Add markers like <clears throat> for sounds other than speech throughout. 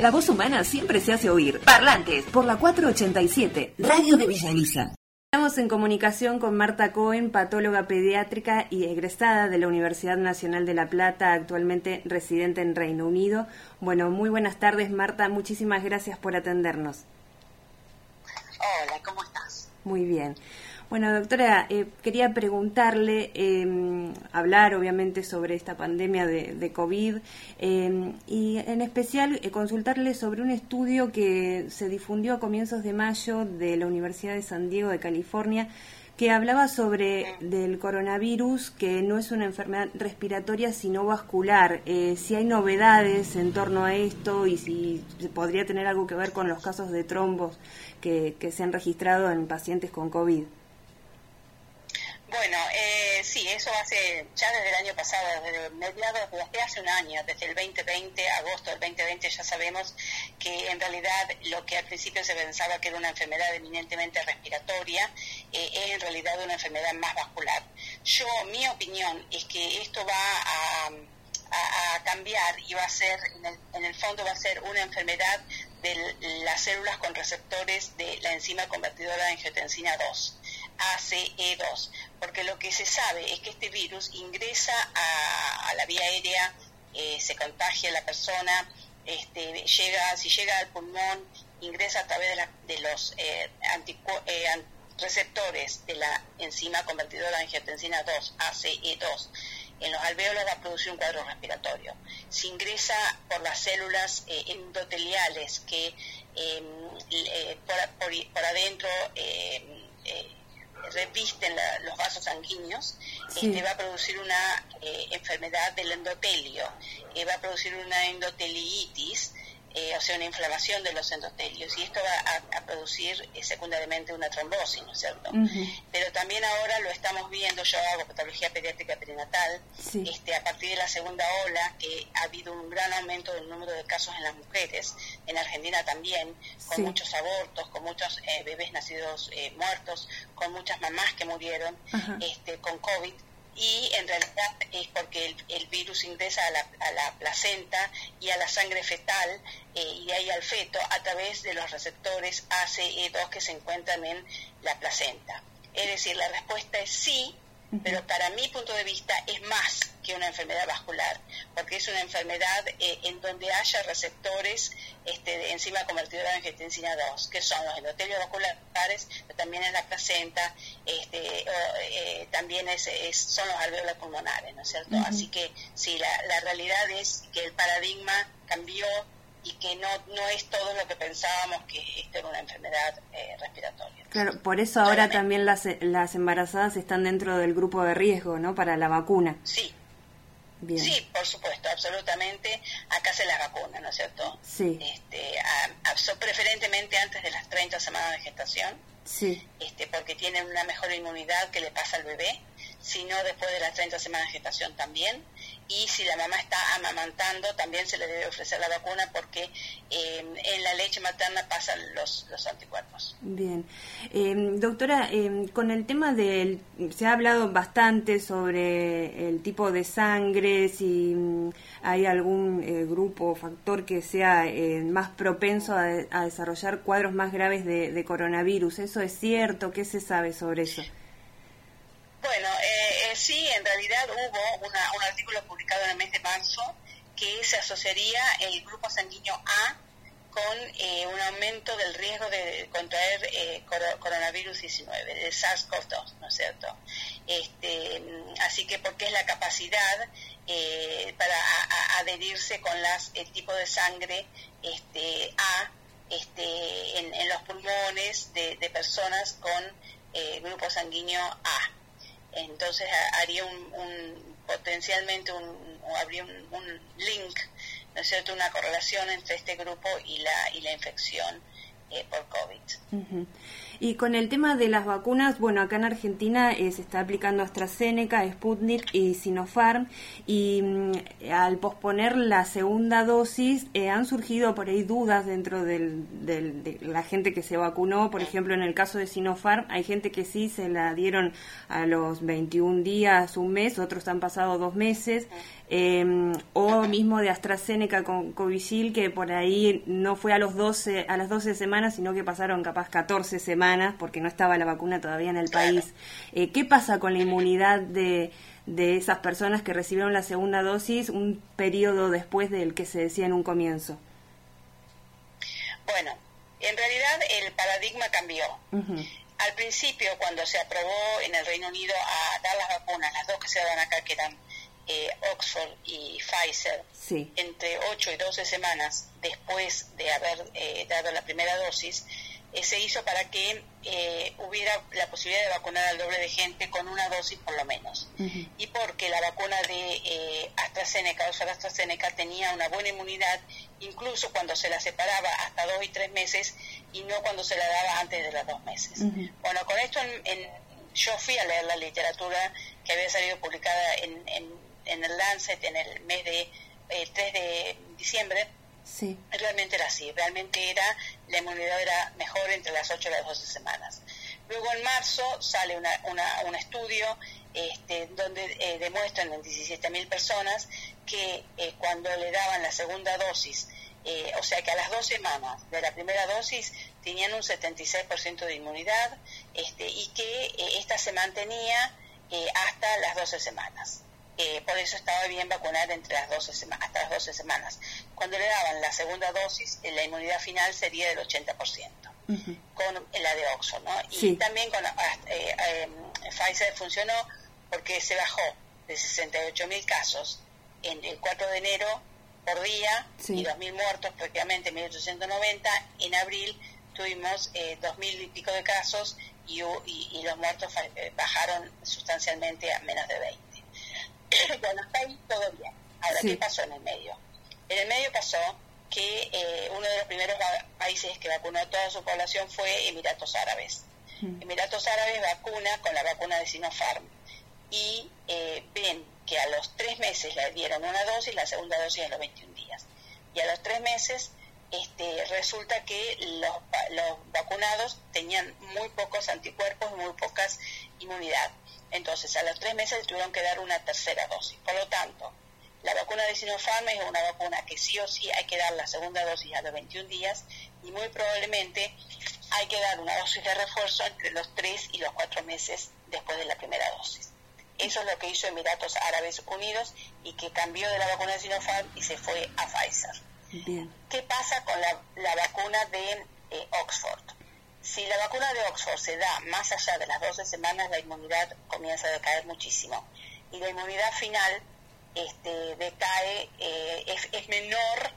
La voz humana siempre se hace oír. Parlantes, por la 487, Radio de Villa Estamos en comunicación con Marta Cohen, patóloga pediátrica y egresada de la Universidad Nacional de La Plata, actualmente residente en Reino Unido. Bueno, muy buenas tardes, Marta. Muchísimas gracias por atendernos. Hola, ¿cómo estás? Muy bien. Bueno, doctora, eh, quería preguntarle, em, hablar obviamente sobre esta pandemia de, COVID em, y en especial eh, consultarle sobre un estudio que se difundió a comienzos de mayo de la Universidad de San Diego de California que hablaba sobre del coronavirus, que no es una enfermedad respiratoria sino vascular. Eh, si hay novedades en torno a esto y si podría tener algo que ver con los casos de trombos que, que se han registrado en pacientes con COVID. Bueno, eh, sí, eso hace ya desde el año pasado, desde mediados, desde hace un año, desde el 2020, agosto del 2020, ya sabemos que en realidad lo que al principio se pensaba que era una enfermedad eminentemente respiratoria, eh, es en realidad una enfermedad más vascular. Yo, mi opinión es que esto va a, cambiar y va a ser, en el, en el fondo va a ser una enfermedad de las células con receptores de la enzima convertidora de angiotensina 2 ACE2, porque lo que se sabe es que este virus ingresa a, la vía aérea, eh, se contagia a la persona, este, llega, si llega al pulmón, ingresa a través de, los eh, eh, receptores de la enzima convertidora de angiotensina 2, ACE2. En los alvéolos va a producir un cuadro respiratorio. Si ingresa por las células endoteliales que em, por, por, revisten los vasos sanguíneos, este, va a producir una eh, enfermedad del endotelio, eh, va a producir una endoteliitis, eh, o sea, una inflamación de los endotelios, y esto va a, producir eh, secundariamente una trombosis, ¿no es cierto? Pero también ahora lo estamos viendo, yo hago patología pediátrica perinatal, este, a partir de la segunda ola, que ha habido un gran aumento del número de casos en las mujeres, en Argentina también, con muchos abortos, con muchos eh, bebés nacidos muertos, con muchas mamás que murieron este, con COVID, y en realidad es porque el, virus ingresa a la, placenta y a la sangre fetal eh, y de ahí al feto a través de los receptores ACE2 que se encuentran en la placenta. Es decir, la respuesta es sí, pero para mi punto de vista es más que una enfermedad vascular, porque es una enfermedad eh, en donde haya receptores este, de enzima convertidora de angiotensina 2, que son los endotelios vasculares, pero también en la placenta, este, eh, también es, son los alveolos pulmonares, ¿no es cierto? Así que sí, la, la realidad es que el paradigma cambió y que no, no es todo lo que pensábamos que esto era una enfermedad eh, respiratoria. Claro, por eso ahora también las, las embarazadas están dentro del grupo de riesgo, ¿no? Para la vacuna. Sí. Sí, por supuesto, absolutamente. Acá se la vacuna, ¿no es cierto? Sí. Este, preferentemente antes de las 30 semanas de gestación. Sí. Este, porque tienen una mejor inmunidad que le pasa al bebé sino después de las 30 semanas de gestación también. Y si la mamá está amamantando, también se le debe ofrecer la vacuna porque eh, en la leche materna pasan los, los anticuerpos. Bien. Eh, doctora, eh, con el tema del... Se ha hablado bastante sobre el tipo de sangre, si mm, hay algún grupo o factor que sea más propenso a, desarrollar cuadros más graves de, de coronavirus. ¿Eso es cierto? ¿Qué se sabe sobre eso? Bueno, eh, sí, en realidad hubo un artículo publicado en el mes de marzo que se asociaría el grupo sanguíneo A con eh, un aumento del riesgo de contraer eh, coronavirus 19, de SARS-CoV-2, ¿no es cierto? Este, así que porque es la capacidad para adherirse con las, el tipo de sangre este, A este, en, los pulmones de, de personas con grupo sanguíneo A entonces haría un, potencialmente un, habría un, link, ¿no es cierto?, una correlación entre este grupo y la, y la infección eh, por COVID. Y con el tema de las vacunas, bueno, acá en Argentina eh, se está aplicando AstraZeneca, Sputnik y Sinopharm, y mm, al posponer la segunda dosis eh, han surgido por ahí dudas dentro del, de la gente que se vacunó. Por ejemplo, en el caso de Sinopharm, hay gente que sí se la dieron a los 21 días, un mes, otros han pasado dos meses. Em, o mismo de AstraZeneca con Covishield, que por ahí no fue a, los 12, a las 12 semanas, sino que pasaron capaz 14 semanas porque no estaba la vacuna todavía en el país. Eh, ¿Qué pasa con la inmunidad de, de esas personas que recibieron la segunda dosis un periodo después del que se decía en un comienzo? Bueno, en realidad el paradigma cambió. Al principio, cuando se aprobó en el Reino Unido a dar las vacunas, las dos que se daban acá, que eran eh, Oxford y Pfizer, entre 8 y 12 semanas después de haber eh, dado la primera dosis, eh, se hizo para que eh, hubiera la posibilidad de vacunar al doble de gente con una dosis por lo menos. Y porque la vacuna de eh, AstraZeneca, o sea, AstraZeneca, tenía una buena inmunidad, incluso cuando se la separaba hasta dos y tres meses y no cuando se la daba antes de los dos meses. Bueno, con esto en, yo fui a leer la literatura que había salido publicada en, en, en el Lancet en el mes de el 3 de diciembre Sí. Realmente era así, realmente era, la inmunidad era mejor entre las 8 y las 12 semanas. Luego en marzo sale una, un estudio este, donde eh, demuestran en 17.000 personas que eh, cuando le daban la segunda dosis, eh, o sea que a las dos semanas de la primera dosis tenían un 76% de inmunidad este, y que esta se mantenía hasta las 12 semanas. Eh, por eso estaba bien vacunar entre las 12 semanas, hasta las 12 semanas. Cuando le daban la segunda dosis, eh, la inmunidad final sería del 80%, con la de Oxford, ¿no? Y también con ah, eh, Pfizer funcionó porque se bajó de 68 mil casos en el 4 de enero por día y 2.000 muertos, prácticamente 1.890. En abril tuvimos eh, 2.000 y pico de casos y, y los muertos bajaron sustancialmente a menos de 20. <coughs> bueno, está ahí todo bien. Ahora, ¿qué pasó en el medio? En el medio pasó que eh, uno de los primeros países que vacunó a toda su población fue Emiratos Árabes. Mm. Emiratos Árabes vacuna con la vacuna de Sinopharm y eh, ven que a los tres meses le dieron una dosis, la segunda dosis a los 21 días. Y a los tres meses este, resulta que los, los vacunados tenían muy pocos anticuerpos y muy pocas inmunidad. Entonces, a los tres meses tuvieron que dar una tercera dosis. Por lo tanto, la vacuna de Sinopharm es una vacuna que sí o sí hay que dar la segunda dosis a los 21 días y muy probablemente hay que dar una dosis de refuerzo entre los tres y los cuatro meses después de la primera dosis. Eso es lo que hizo Emiratos Árabes Unidos y que cambió de la vacuna de Sinopharm y se fue a Pfizer. ¿Qué pasa con la, vacuna de eh, Oxford? Si la vacuna de Oxford se da más allá de las 12 semanas, la inmunidad comienza a decaer muchísimo. Y la inmunidad final este, decae, eh, es, menor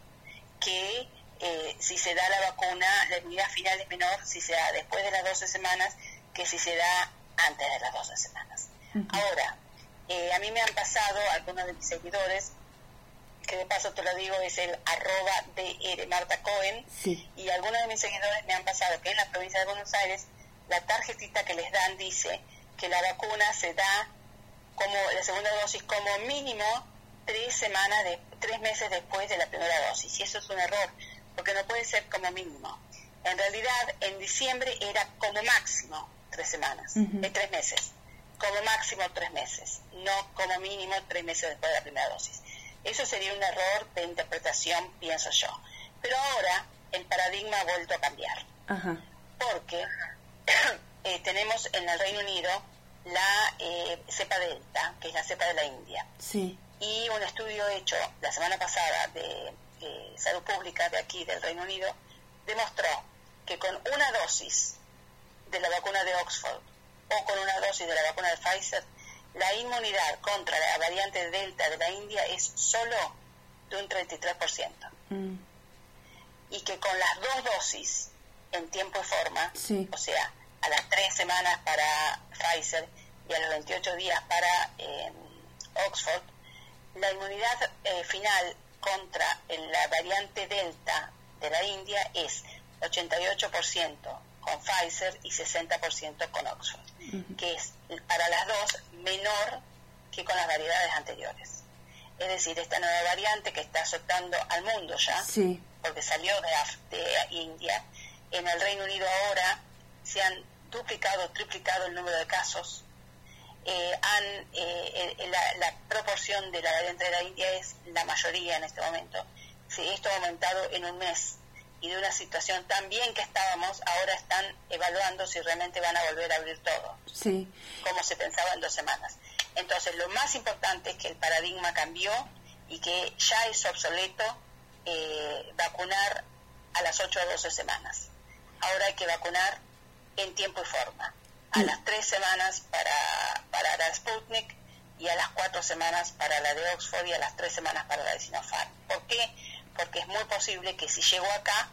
que eh, si se da la vacuna, la inmunidad final es menor si se da después de las 12 semanas que si se da antes de las 12 semanas. Ahora, eh, a mí me han pasado algunos de mis seguidores que de paso te lo digo es el arroba de Marta Cohen, y algunos de mis seguidores me han pasado que en la provincia de Buenos Aires la tarjetita que les dan dice que la vacuna se da como la segunda dosis como mínimo tres semanas de tres meses después de la primera dosis. Y eso es un error porque no puede ser como mínimo. En realidad en diciembre era como máximo tres semanas de tres meses. Como máximo tres meses no como mínimo tres meses después de la primera dosis eso sería un error de interpretación, pienso yo. Pero ahora el paradigma ha vuelto a cambiar. Porque <clears throat> eh, tenemos en el Reino Unido la eh, cepa delta, que es la cepa de la India. Sí. Y un estudio hecho la semana pasada de eh, salud pública de aquí, del Reino Unido, demostró que con una dosis de la vacuna de Oxford o con una dosis de la vacuna de Pfizer la inmunidad contra la variante Delta de la India es solo de un 33%. Mm. Y que con las dos dosis en tiempo y forma, o sea, a las tres semanas para Pfizer y a los 28 días para em, Oxford, la inmunidad eh, final contra la variante Delta de la India es 88% con Pfizer y 60% con Oxford, que es para las dos menor que con las variedades anteriores. Es decir, esta nueva variante que está azotando al mundo ya, porque salió de, de India, en el Reino Unido ahora se han duplicado, triplicado el número de casos. eh, han, eh, la, proporción de la variante de la India es la mayoría en este momento. Si esto ha aumentado en un mes y de una situación tan bien que estábamos, ahora están evaluando si realmente van a volver a abrir todo, sí. como se pensaba en dos semanas. Entonces, lo más importante es que el paradigma cambió y que ya es obsoleto eh, vacunar a las 8 o 12 semanas. Ahora hay que vacunar en tiempo y forma a las tres semanas para, para la Sputnik y a las cuatro semanas para la de Oxford y a las tres semanas para la de Sinopharm. ¿Por qué? Porque es muy posible que si llegó acá,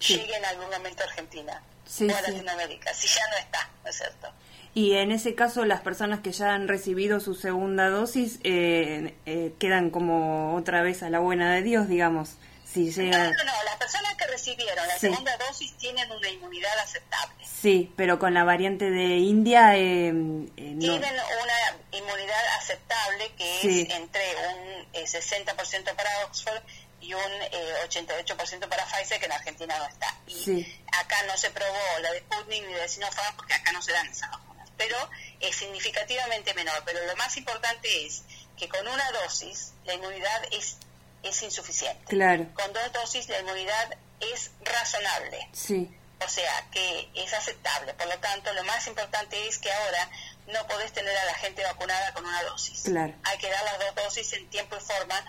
llegue en algún momento a Argentina o a Latinoamérica, si ya no está, ¿no es cierto? Y en ese caso, las personas que ya han recibido su segunda dosis eh, eh, quedan como otra vez a la buena de Dios, digamos. No, no, no, las personas que recibieron la segunda dosis tienen una inmunidad aceptable. Sí, pero con la variante de India... Eh, eh Tienen una inmunidad aceptable que es entre un 60% eh, para Oxford y un 88% eh, para Pfizer, que en Argentina no está. Y acá no se probó la de Sputnik ni la de Sinopharm porque acá no se dan esas vacunas. Pero es significativamente menor. Pero lo más importante es que con una dosis la inmunidad es es insuficiente. Claro. Con dos dosis la inmunidad es razonable. Sí. O sea, que es aceptable. Por lo tanto, lo más importante es que ahora no podés tener a la gente vacunada con una dosis. Claro. Hay que dar las dos dosis en tiempo y forma,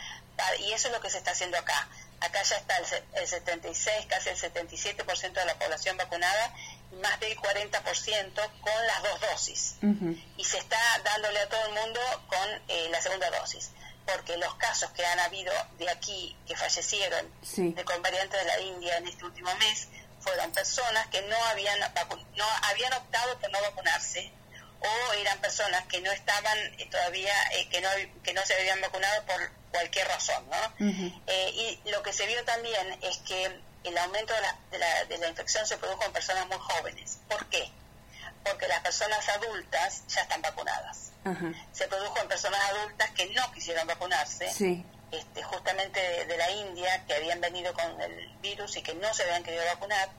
y eso es lo que se está haciendo acá. Acá ya está el, 76, casi el 77% de la población vacunada, más del 40% con las dos dosis. Y se está dándole a todo el mundo con eh, la segunda dosis porque los casos que han habido de aquí que fallecieron de con variantes de la India en este último mes fueron personas que no habían no habían optado por no vacunarse o eran personas que no estaban eh, todavía eh, que no que no se habían vacunado por cualquier razón no eh, y lo que se vio también es que el aumento de la, de la, de la infección se produjo en personas muy jóvenes ¿por qué? porque las personas adultas ya están vacunadas. Se produjo en personas adultas que no quisieron vacunarse, este, justamente de, la India, que habían venido con el virus y que no se habían querido vacunar.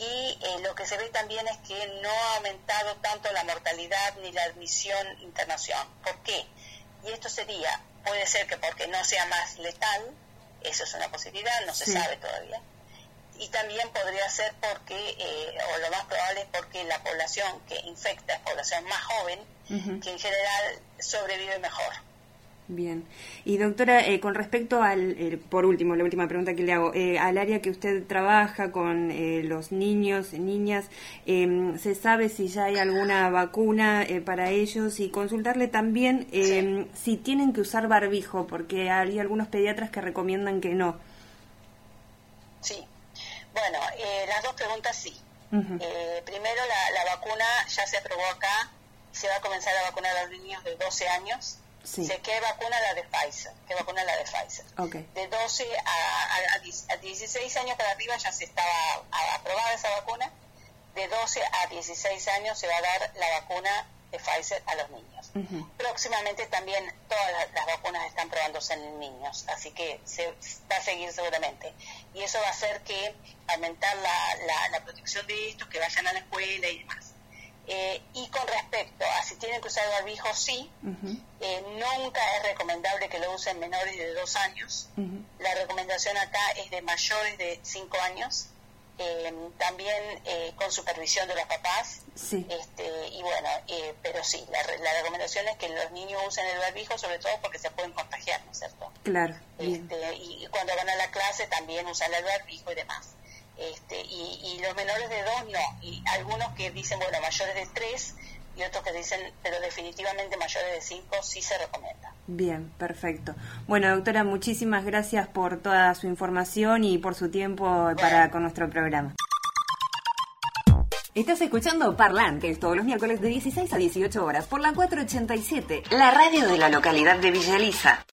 Y eh, lo que se ve también es que no ha aumentado tanto la mortalidad ni la admisión internación. ¿Por qué? Y esto sería, puede ser que porque no sea más letal, eso es una posibilidad, no se sabe todavía y también podría ser porque, eh, o lo más probable es porque la población que infecta es población más joven, que en general sobrevive mejor. Bien. Y doctora, eh, con respecto al, eh, por último, la última pregunta que le hago, al área que usted trabaja con los niños, niñas, em, ¿se sabe si ya hay alguna vacuna para ellos? Y consultarle también em, si tienen que usar barbijo, porque hay algunos pediatras que recomiendan que no. Sí, bueno, eh, las dos preguntas sí. Eh, primero, la, vacuna ya se aprobó acá, se va a comenzar a vacunar a los niños de 12 años. Sí. ¿Qué vacuna la de Pfizer? ¿Qué vacuna la de Pfizer? De 12 a, a, 16 años para arriba ya se estaba aprobada esa vacuna. De 12 a 16 años se va a dar la vacuna de Pfizer a los niños. Próximamente también todas las, vacunas están probándose en niños, así que se va a seguir seguramente. Y eso va a hacer que aumentar la, la, protección de estos, que vayan a la escuela y demás. Eh, y con respecto a si tienen que usar barbijo, sí. Eh, nunca es recomendable que lo usen menores de dos años. La recomendación acá es de mayores de cinco años. Eh, también eh, con supervisión de los papás. Este, y bueno, eh, pero sí, la, recomendación es que los niños usen el barbijo, sobre todo porque se pueden contagiar, ¿no es cierto? Claro. Este, y cuando van a la clase también usan el barbijo y demás. Este, y, y los menores de dos no. Y algunos que dicen, bueno, mayores de tres y otros que dicen, pero definitivamente mayores de 5 sí se recomienda. Bien, perfecto. Bueno, doctora, muchísimas gracias por toda su información y por su tiempo para con nuestro programa. Estás escuchando Parlantes todos los miércoles de 16 a 18 horas por la 487, la radio de la localidad de Villa Elisa.